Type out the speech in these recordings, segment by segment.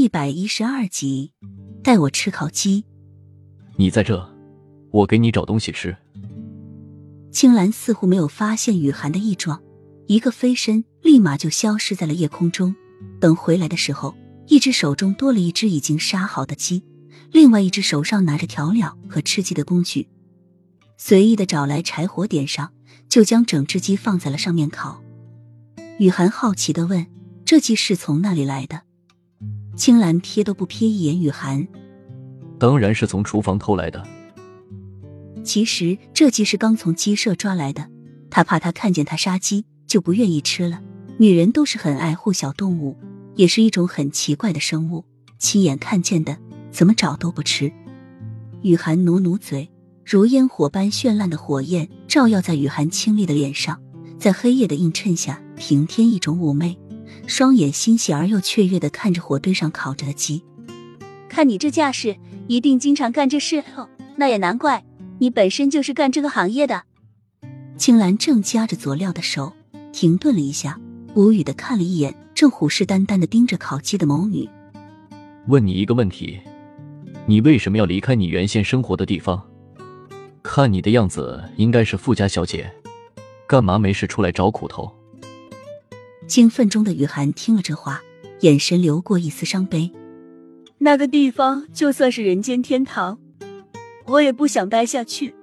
第一百一十二集，带我吃烤鸡。你在这，我给你找东西吃。青兰似乎没有发现雨涵的异状，一个飞身立马就消失在了夜空中。等回来的时候，一只手中多了一只已经杀好的鸡，另外一只手上拿着调料和吃鸡的工具，随意的找来柴火点上，就将整只鸡放在了上面烤。雨涵好奇的问：“这鸡是从哪里来的？”青兰瞥都不瞥一眼雨涵，当然是从厨房偷来的。其实这鸡是刚从鸡舍抓来的，他怕他看见他杀鸡就不愿意吃了。女人都是很爱护小动物，也是一种很奇怪的生物，亲眼看见的怎么找都不吃。雨涵努努嘴，如烟火般绚烂的火焰照耀在雨涵清丽的脸上，在黑夜的映衬下，平添一种妩媚。双眼欣喜而又雀跃的看着火堆上烤着的鸡，看你这架势，一定经常干这事哦。那也难怪。你本身就是干这个行业的。青兰正夹着佐料的手停顿了一下，无语的看了一眼正虎视眈眈的盯着烤鸡的谋女。问你一个问题，你为什么要离开你原先生活的地方？看你的样子，应该是富家小姐，干嘛没事出来找苦头？兴奋中的雨涵听了这话，眼神流过一丝伤悲。那个地方就算是人间天堂。我也不想待下去，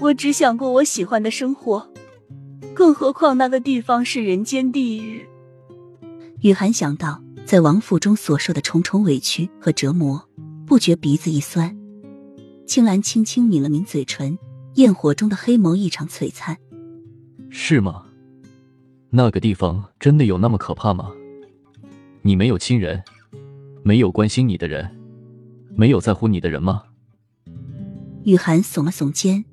我只想过我喜欢的生活，更何况那个地方是人间地狱。雨涵想到在王府中所受的重重委屈和折磨，不觉鼻子一酸。青兰轻轻抿了抿嘴唇，焰火中的黑眸异常璀璨。是吗？那个地方真的有那么可怕吗？你没有亲人，没有关心你的人，没有在乎你的人吗？雨涵耸了耸肩，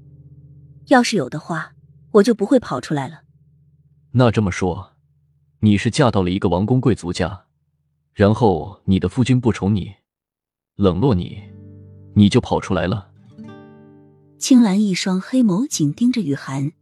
要是有的话，我就不会跑出来了。那这么说，你是嫁到了一个王公贵族家，然后你的夫君不宠你，冷落你，你就跑出来了？青兰一双黑眸紧盯着雨涵，